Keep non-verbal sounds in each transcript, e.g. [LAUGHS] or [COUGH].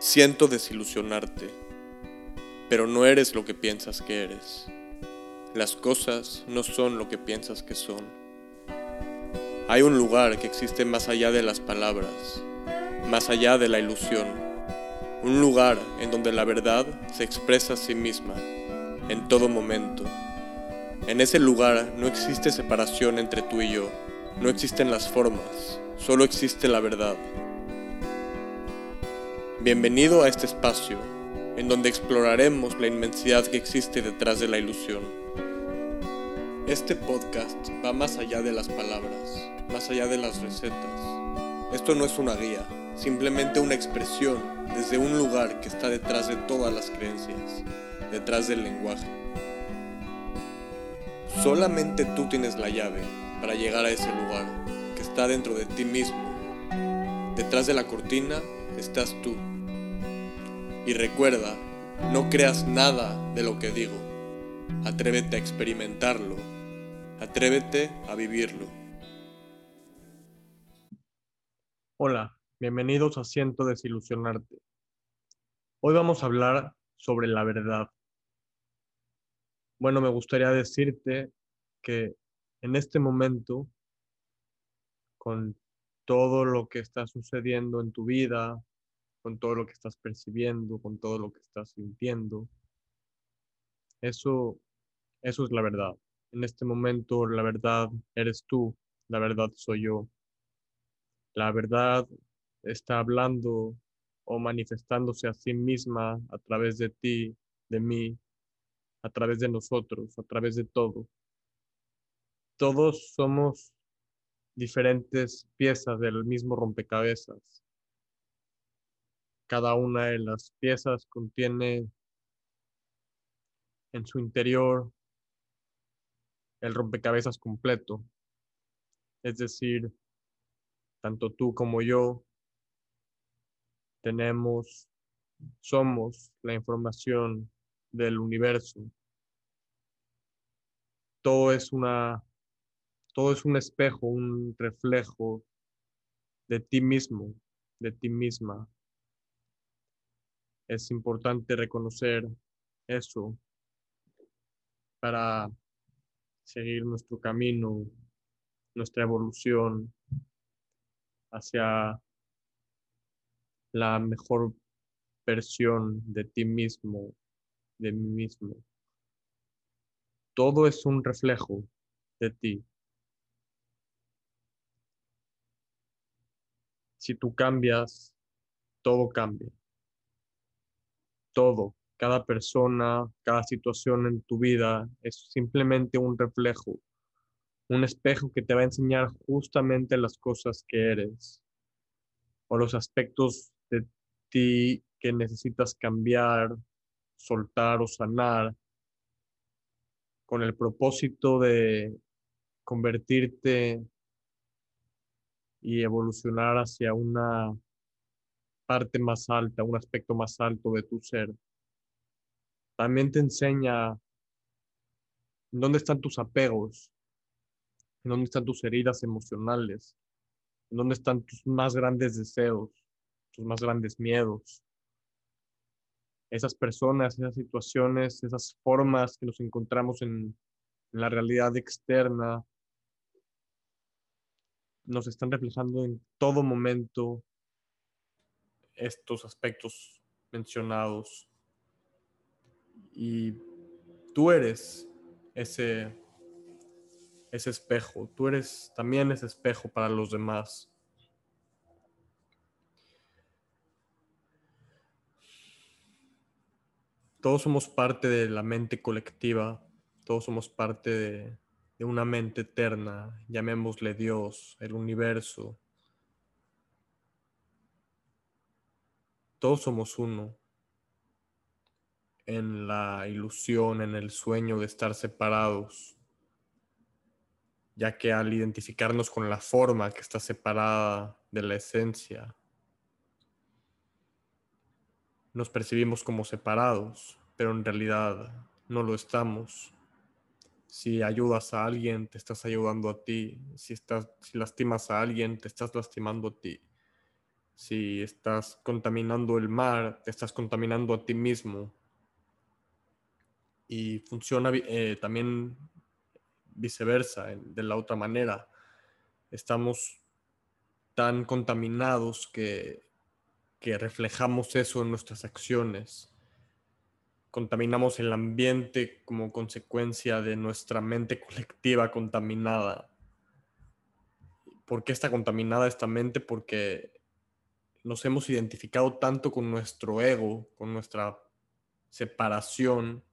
Siento desilusionarte, pero no eres lo que piensas que eres. Las cosas no son lo que piensas que son. Hay un lugar que existe más allá de las palabras, más allá de la ilusión. Un lugar en donde la verdad se expresa a sí misma, en todo momento. En ese lugar no existe separación entre tú y yo, no existen las formas, solo existe la verdad. Bienvenido a este espacio, en donde exploraremos la inmensidad que existe detrás de la ilusión. Este podcast va más allá de las palabras, más allá de las recetas. Esto no es una guía, simplemente una expresión desde un lugar que está detrás de todas las creencias, detrás del lenguaje. Solamente tú tienes la llave para llegar a ese lugar que está dentro de ti mismo. Detrás de la cortina estás tú. Y recuerda, no creas nada de lo que digo. Atrévete a experimentarlo. Atrévete a vivirlo. Hola, bienvenidos a Siento Desilusionarte. Hoy vamos a hablar sobre la verdad. Bueno, me gustaría decirte que en este momento, con todo lo que está sucediendo en tu vida, con todo lo que estás percibiendo, con todo lo que estás sintiendo. Eso, eso es la verdad. En este momento la verdad eres tú, la verdad soy yo. La verdad está hablando o manifestándose a sí misma a través de ti, de mí, a través de nosotros, a través de todo. Todos somos diferentes piezas del mismo rompecabezas cada una de las piezas contiene en su interior el rompecabezas completo. Es decir, tanto tú como yo tenemos, somos la información del universo. Todo es una, todo es un espejo, un reflejo de ti mismo, de ti misma, es importante reconocer eso para seguir nuestro camino, nuestra evolución hacia la mejor versión de ti mismo, de mí mismo. Todo es un reflejo de ti. Si tú cambias, todo cambia todo, cada persona, cada situación en tu vida es simplemente un reflejo, un espejo que te va a enseñar justamente las cosas que eres o los aspectos de ti que necesitas cambiar, soltar o sanar con el propósito de convertirte y evolucionar hacia una parte más alta, un aspecto más alto de tu ser. También te enseña dónde están tus apegos, dónde están tus heridas emocionales, dónde están tus más grandes deseos, tus más grandes miedos. Esas personas, esas situaciones, esas formas que nos encontramos en, en la realidad externa, nos están reflejando en todo momento estos aspectos mencionados. Y tú eres ese, ese espejo, tú eres también ese espejo para los demás. Todos somos parte de la mente colectiva, todos somos parte de, de una mente eterna, llamémosle Dios, el universo, Todos somos uno en la ilusión, en el sueño de estar separados, ya que al identificarnos con la forma que está separada de la esencia, nos percibimos como separados, pero en realidad no lo estamos. Si ayudas a alguien, te estás ayudando a ti. Si, estás, si lastimas a alguien, te estás lastimando a ti Si estás contaminando el mar, te estás contaminando a ti mismo. Y funciona eh, también viceversa, de la otra manera. Estamos tan contaminados que, que reflejamos eso en nuestras acciones. Contaminamos el ambiente como consecuencia de nuestra mente colectiva contaminada. ¿Por qué está contaminada esta mente? Porque nos hemos identificado tanto con nuestro ego, con nuestra separación,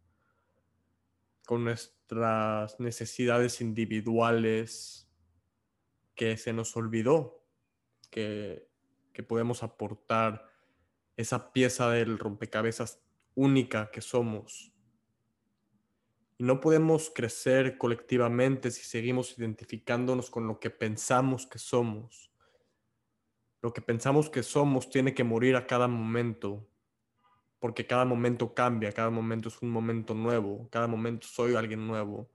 con nuestras necesidades individuales, que se nos olvidó que, que podemos aportar esa pieza del rompecabezas única que somos. Y no podemos crecer colectivamente si seguimos identificándonos con lo que pensamos que somos. Lo que pensamos que somos tiene que morir a cada momento, porque cada momento cambia, cada momento es un momento nuevo, cada momento soy alguien nuevo.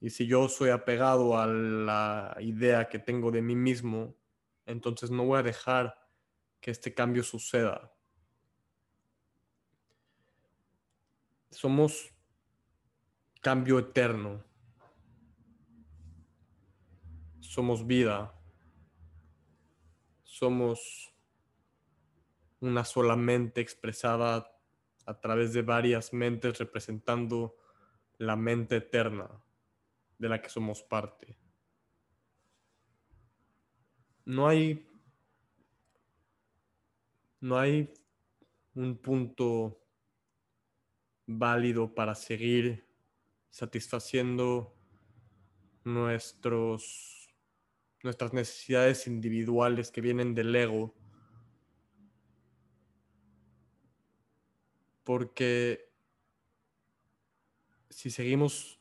Y si yo soy apegado a la idea que tengo de mí mismo, entonces no voy a dejar que este cambio suceda. Somos cambio eterno. Somos vida. Somos una sola mente expresada a través de varias mentes representando la mente eterna de la que somos parte. No hay no hay un punto válido para seguir satisfaciendo nuestros, nuestras necesidades individuales que vienen del ego. Porque si seguimos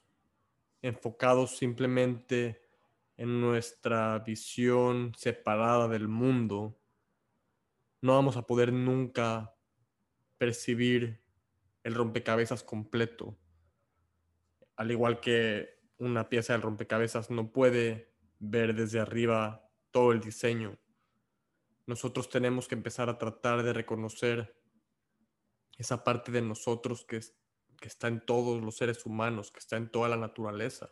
enfocados simplemente en nuestra visión separada del mundo, no vamos a poder nunca percibir el rompecabezas completo al igual que una pieza del rompecabezas no puede ver desde arriba todo el diseño. Nosotros tenemos que empezar a tratar de reconocer esa parte de nosotros que, que está en todos los seres humanos, que está en toda la naturaleza,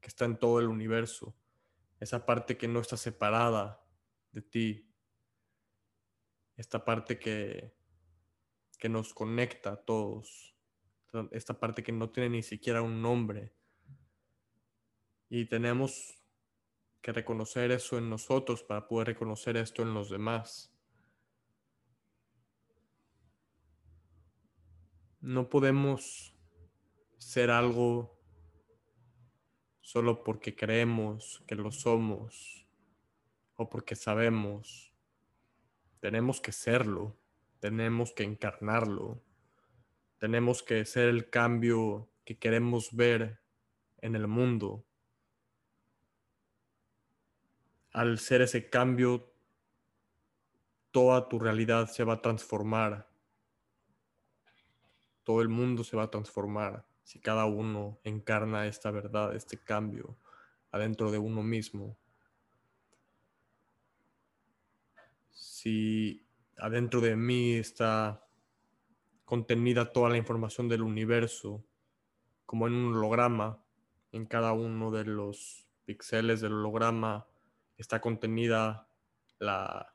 que está en todo el universo. Esa parte que no está separada de ti. Esta parte que, que nos conecta a todos esta parte que no tiene ni siquiera un nombre. Y tenemos que reconocer eso en nosotros para poder reconocer esto en los demás. No podemos ser algo solo porque creemos que lo somos o porque sabemos. Tenemos que serlo, tenemos que encarnarlo. Tenemos que ser el cambio que queremos ver en el mundo. Al ser ese cambio, toda tu realidad se va a transformar. Todo el mundo se va a transformar si cada uno encarna esta verdad, este cambio adentro de uno mismo. Si adentro de mí está contenida toda la información del universo, como en un holograma. En cada uno de los píxeles del holograma está contenida la,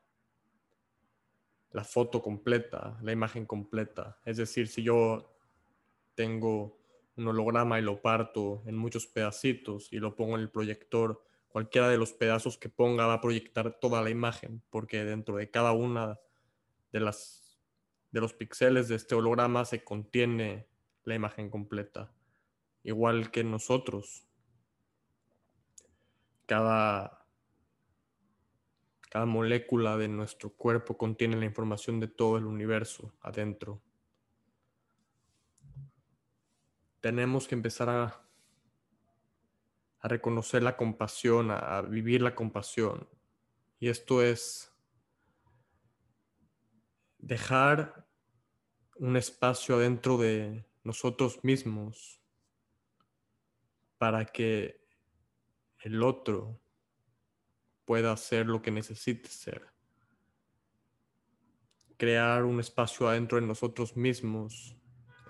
la foto completa, la imagen completa. Es decir, si yo tengo un holograma y lo parto en muchos pedacitos y lo pongo en el proyector, cualquiera de los pedazos que ponga va a proyectar toda la imagen, porque dentro de cada una de las de los píxeles de este holograma se contiene la imagen completa, igual que nosotros. Cada, cada molécula de nuestro cuerpo contiene la información de todo el universo adentro. Tenemos que empezar a, a reconocer la compasión, a vivir la compasión. Y esto es dejar un espacio adentro de nosotros mismos para que el otro pueda ser lo que necesite ser. crear un espacio adentro de nosotros mismos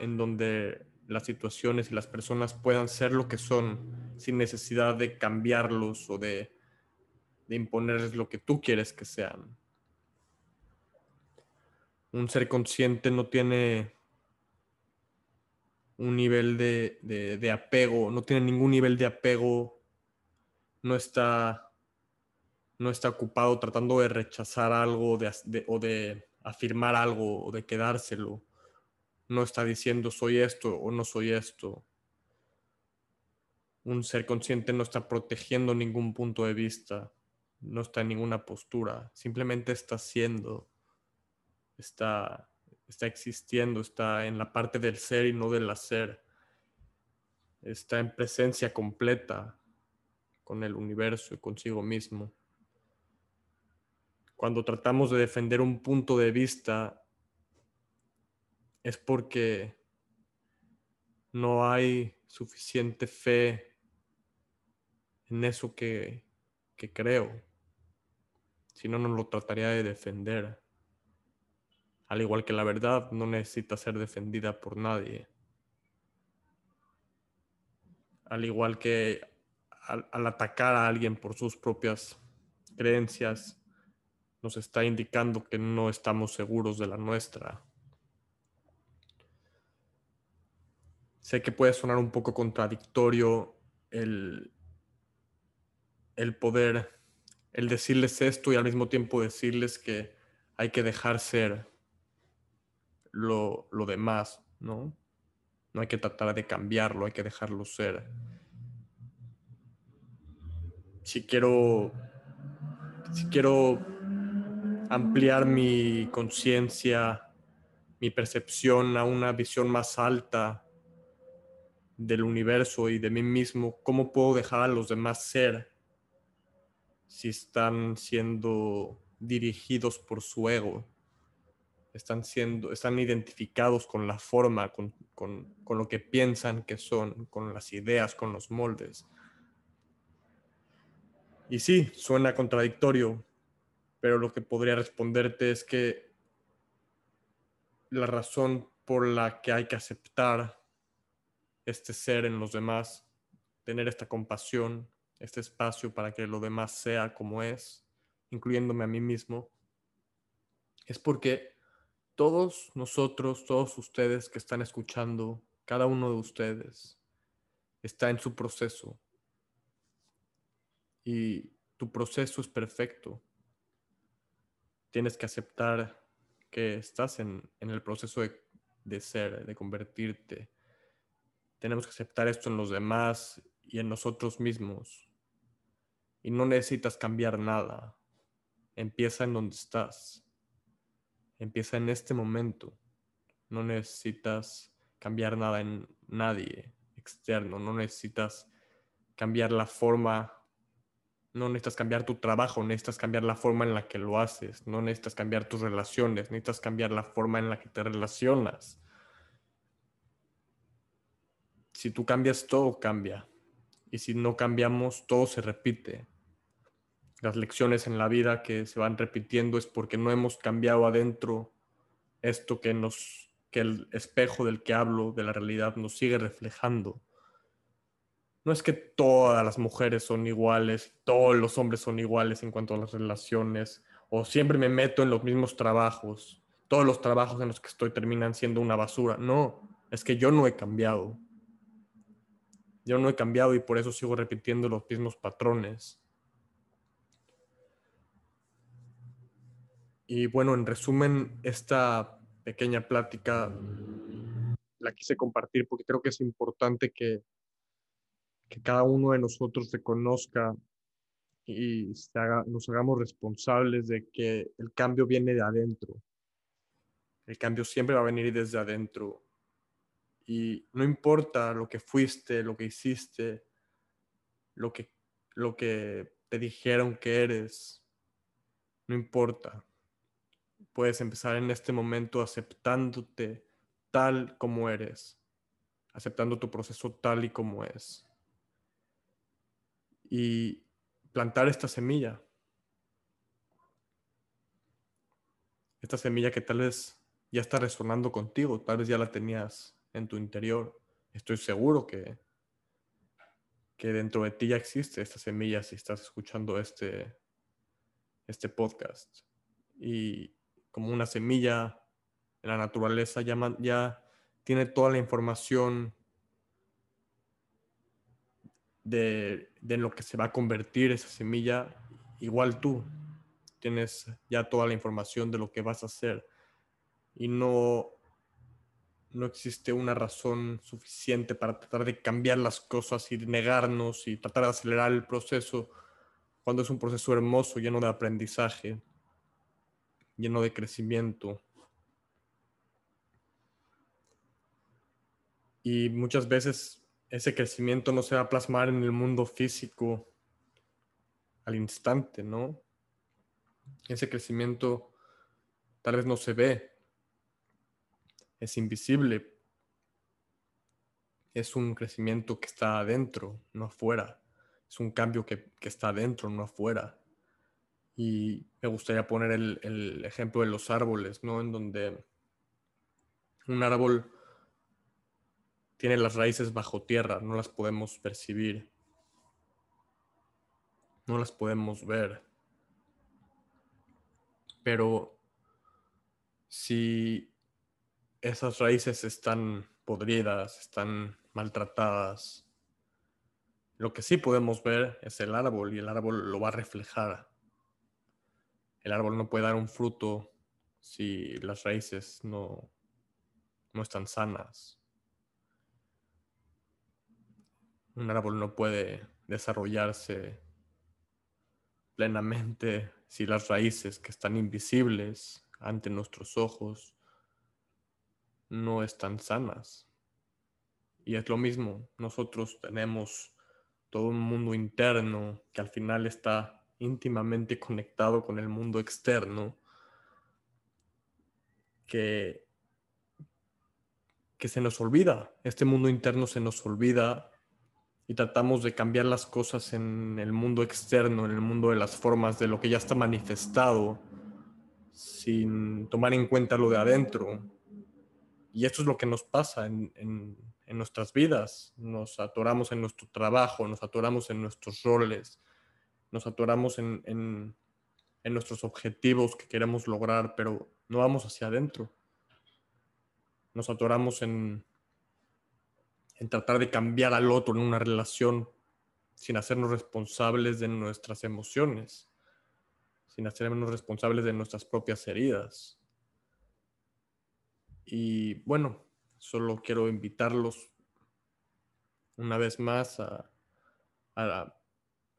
en donde las situaciones y las personas puedan ser lo que son sin necesidad de cambiarlos o de, imponerles lo que tú quieres que sean. Un ser consciente no tiene un nivel de, apego, no tiene ningún nivel de apego, no está, no está ocupado tratando de rechazar algo o de afirmar algo o de quedárselo no está diciendo soy esto o no soy esto. Un ser consciente no está protegiendo ningún punto de vista, no está en ninguna postura, simplemente está siendo, está, está existiendo, está en la parte del ser y no del hacer, está en presencia completa con el universo y consigo mismo. Cuando tratamos de defender un punto de vista, es porque no hay suficiente fe en eso que, creo. Si no, no lo trataría de defender. Al igual que la verdad no necesita ser defendida por nadie. Al igual que al, al, atacar a alguien por sus propias creencias, nos está indicando que no estamos seguros de la nuestra. Sé que puede sonar un poco contradictorio el, el poder, el decirles esto y al mismo tiempo decirles que hay que dejar ser lo, lo demás, ¿no? No hay que tratar de cambiarlo, hay que dejarlo ser. Si quiero, si quiero ampliar mi conciencia, mi percepción a una visión más alta, del universo y de mí mismo, ¿cómo puedo dejar a los demás ser si están siendo dirigidos por su ego? Están siendo, están identificados con la forma, con, con lo que piensan que son, con las ideas, con los moldes. Y sí, suena contradictorio, pero lo que podría responderte es que la razón por la que hay que aceptar este ser en los demás, tener esta compasión, este espacio para que lo demás sea como es, incluyéndome a mí mismo, es porque todos nosotros, todos ustedes que están escuchando, cada uno de ustedes está en su proceso. Y tu proceso es perfecto. Tienes que aceptar que estás en, el proceso de, de ser, de convertirte, tenemos que aceptar esto en los demás y en nosotros mismos. Y no necesitas cambiar nada. Empieza en donde estás. Empieza en este momento. No necesitas cambiar nada en nadie externo. No necesitas cambiar la forma. No necesitas cambiar tu trabajo. Necesitas cambiar la forma en la que lo haces. No necesitas cambiar tus relaciones. Necesitas cambiar la forma en la que te relacionas si tú cambias, todo cambia. Y si no cambiamos, todo se repite. Las lecciones en la vida que se van repitiendo es porque no hemos cambiado adentro esto que nos que el espejo del que hablo de la realidad nos sigue reflejando. No es que todas las mujeres son iguales, todos los hombres son iguales en cuanto a las relaciones, o siempre me meto en los mismos trabajos, todos los trabajos en los que estoy terminan siendo una basura. No, es que yo no he cambiado yo no he cambiado y por eso sigo repitiendo los mismos patrones. Y bueno, en resumen, esta pequeña plática la quise compartir porque creo que es importante que, que cada uno de nosotros reconozca y nos hagamos responsables de que el cambio viene de adentro. El cambio siempre va a venir desde adentro y no importa lo que fuiste, lo que hiciste, lo que, lo que te dijeron que eres, no importa. Puedes empezar en este momento aceptándote tal como eres, aceptando tu proceso tal y como es. Y plantar esta semilla. esta semilla que tal vez ya está resonando contigo, tal vez ya la tenías en tu interior. Estoy seguro que, que dentro de ti ya existe esta semilla si estás escuchando este, este podcast. Y como una semilla en la naturaleza ya, ya tiene toda la información de, de lo que se va a convertir esa semilla, igual tú tienes ya toda la información de lo que vas a hacer y no, no existe una razón suficiente para tratar de cambiar las cosas y negarnos y tratar de acelerar el proceso cuando es un proceso hermoso, lleno de aprendizaje, lleno de crecimiento. Y muchas veces ese crecimiento no se va a plasmar en el mundo físico al instante, ¿no? Ese crecimiento tal vez no se ve, es invisible, es un crecimiento que está adentro, no afuera, es un cambio que, está adentro, no afuera. Y me gustaría poner el, el ejemplo de los árboles, ¿no? En donde un árbol tiene las raíces bajo tierra, no las podemos percibir, no las podemos ver. Pero si esas raíces están podridas, están maltratadas, lo que sí podemos ver es el árbol y el árbol lo va a reflejar. El árbol no puede dar un fruto si las raíces no, no están sanas. Un árbol no puede desarrollarse plenamente si las raíces que están invisibles ante nuestros ojos no están sanas. Y es lo mismo, nosotros tenemos todo un mundo interno que al final está íntimamente conectado con el mundo externo, que, que se nos olvida, este mundo interno se nos olvida y tratamos de cambiar las cosas en el mundo externo, en el mundo de las formas, de lo que ya está manifestado, sin tomar en cuenta lo de adentro. Y esto es lo que nos pasa en, en, nuestras vidas. Nos atoramos en nuestro trabajo, nos atoramos en nuestros roles, nos atoramos en, en nuestros objetivos que queremos lograr, pero no vamos hacia adentro. Nos atoramos en, en tratar de cambiar al otro en una relación sin hacernos responsables de nuestras emociones, sin hacernos responsables de nuestras propias heridas. Y bueno, solo quiero invitarlos una vez más a,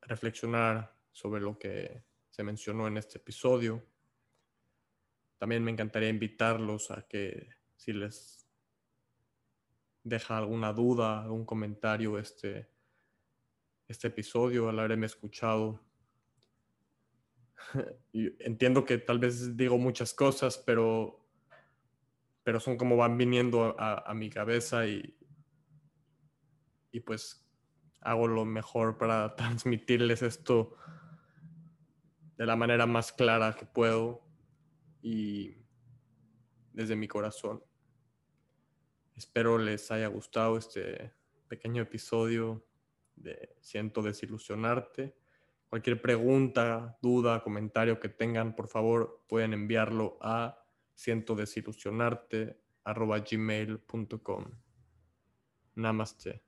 reflexionar sobre lo que se mencionó en este episodio. También me encantaría invitarlos a que si les deja alguna duda, algún comentario este, este episodio al haberme escuchado. [LAUGHS] entiendo que tal vez digo muchas cosas, pero, pero son como van viniendo a, mi cabeza y, y pues hago lo mejor para [LAUGHS] transmitirles esto de la manera más clara que puedo y desde mi corazón. Espero les haya gustado este pequeño episodio de Siento desilusionarte. Cualquier pregunta, duda, comentario que tengan, por favor, pueden enviarlo a siento desilusionarte. Namaste.